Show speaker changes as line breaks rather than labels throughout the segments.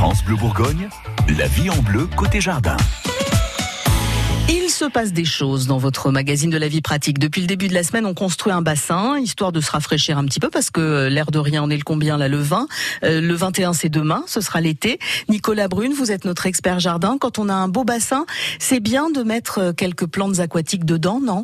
France Bleu Bourgogne, la vie en bleu côté jardin.
Il se passe des choses dans votre magazine de la vie pratique. Depuis le début de la semaine, on construit un bassin, histoire de se rafraîchir un petit peu, parce que l'air de rien, on est le combien là, le 20. Euh, le 21, c'est demain, ce sera l'été. Nicolas Brune, vous êtes notre expert jardin. Quand on a un beau bassin, c'est bien de mettre euh, quelques plantes aquatiques dedans, non?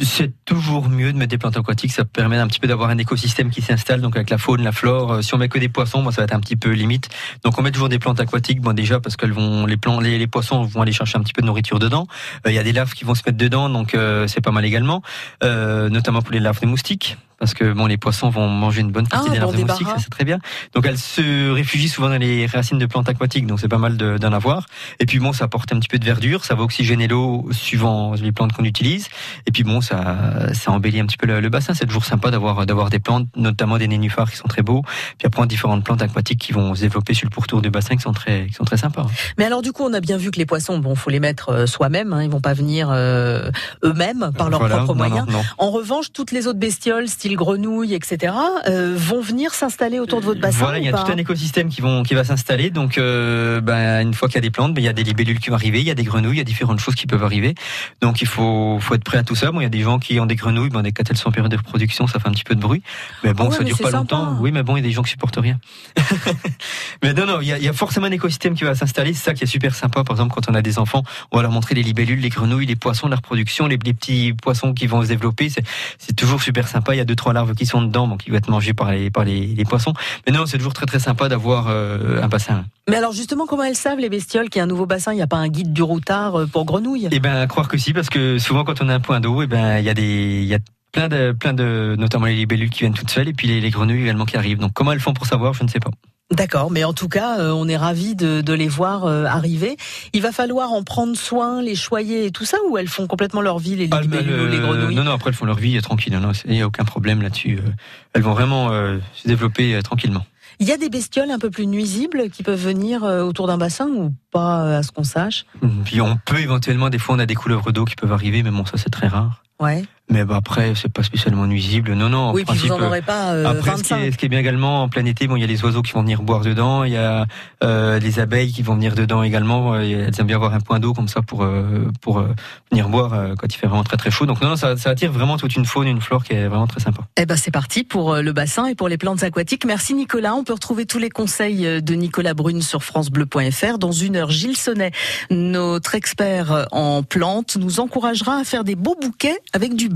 C'est toujours mieux de mettre des plantes aquatiques. Ça permet un petit peu d'avoir un écosystème qui s'installe, donc avec la faune, la flore. Euh, si on met que des poissons, bon, ça va être un petit peu limite. Donc on met toujours des plantes aquatiques. Bon, déjà parce qu'elles vont, les plantes, les, poissons vont aller chercher un petit peu de nourriture dedans. Euh, il y a des larves qui vont se mettre dedans, donc euh, c'est pas mal également, notamment pour les larves des moustiques parce que bon, les poissons vont manger une bonne partie
ah,
des larves de moustiques, ça c'est très bien. Donc elles se réfugient souvent dans les racines de plantes aquatiques, donc c'est pas mal d'en avoir. Et puis bon, ça apporte un petit peu de verdure, ça va oxygéner l'eau suivant les plantes qu'on utilise. Et puis bon, ça, ça embellit un petit peu le, bassin. C'est toujours sympa d'avoir d'avoir des plantes, notamment des nénuphars qui sont très beaux. Puis après différentes plantes aquatiques qui vont se développer sur le pourtour du bassin, qui sont très qui sont très sympas.
Mais alors du coup, on a bien vu que les poissons, bon, faut les mettre euh, soi-même. Hein, ils vont pas venir euh, eux-mêmes par leurs propres moyens. En revanche, toutes les autres bestioles, style grenouilles, etc euh, vont venir s'installer autour de votre bassin
Voilà, il y a tout un écosystème qui, vont, qui va s'installer. Donc, euh, ben, une fois qu'il y a des plantes, ben, il y a des libellules qui vont arriver, il y a des grenouilles, il y a différentes choses qui peuvent arriver. Donc, il faut, faut être prêt à tout ça. Bon, il y a des gens qui ont des grenouilles, bon, quand elles sont en période de reproduction, ça fait un petit peu de bruit. Mais bon, ah ça dure pas longtemps. Oui, mais bon, il y a des gens qui supportent rien. mais non, non, il y, a, il y a forcément un écosystème qui va s'installer. C'est ça qui est super sympa. Par exemple, quand on a des enfants, on va leur montrer les libellules, les grenouilles, les poissons, la reproduction, les, les petits poissons qui vont se développer. C'est toujours super sympa. Il y a deux, trois larves qui sont dedans donc il va être mangé par les, par les, poissons. Mais non, c'est toujours très très sympa d'avoir euh, un bassin.
Mais alors justement, comment elles savent les bestioles qu'il y a un nouveau bassin Il n'y a pas un guide du routard euh, pour grenouilles?
Eh à croire que si, parce que souvent quand on a un point d'eau, eh ben, il y a des, y a plein de, plein de, notamment les libellules qui viennent toutes seules, et puis les, les grenouilles également qui arrivent. Donc comment elles font pour savoir, je ne sais pas.
D'accord, mais en tout cas, euh, on est ravis de, de, les voir euh, arriver. Il va falloir en prendre soin, les choyer et tout ça, ou elles font complètement leur vie, les, ah, les grenouilles?
Non, non, après elles font leur vie tranquille, il n'y a aucun problème là-dessus. Euh. elles vont vraiment se développer tranquillement.
Il y a des bestioles un peu plus nuisibles qui peuvent venir autour d'un bassin ou pas à ce qu'on sache?
Puis on peut éventuellement, des fois on a des couleuvres d'eau qui peuvent arriver, mais bon ça c'est très rare.
Ouais.
Mais bah après, c'est pas spécialement nuisible. Non, non.
oui, puis vous en aurez pas. Euh,
après, Ce, qui est, ce qui est, bien également en plein été, bon, il y a les oiseaux qui vont venir boire dedans. Il y a euh, les abeilles qui vont venir dedans également. Elles aiment bien avoir un point d'eau comme ça pour euh, pour euh, venir boire euh, quand il fait vraiment très très chaud. Donc non, non ça, ça, attire vraiment toute une faune, une flore qui est vraiment très sympa.
Eh ben c'est parti pour le bassin et pour les plantes aquatiques. Merci Nicolas. On peut retrouver tous les conseils de Nicolas Brune sur francebleu.fr. Dans une heure, Gilles Sonnet, notre expert en plantes, nous encouragera à faire des beaux bouquets avec du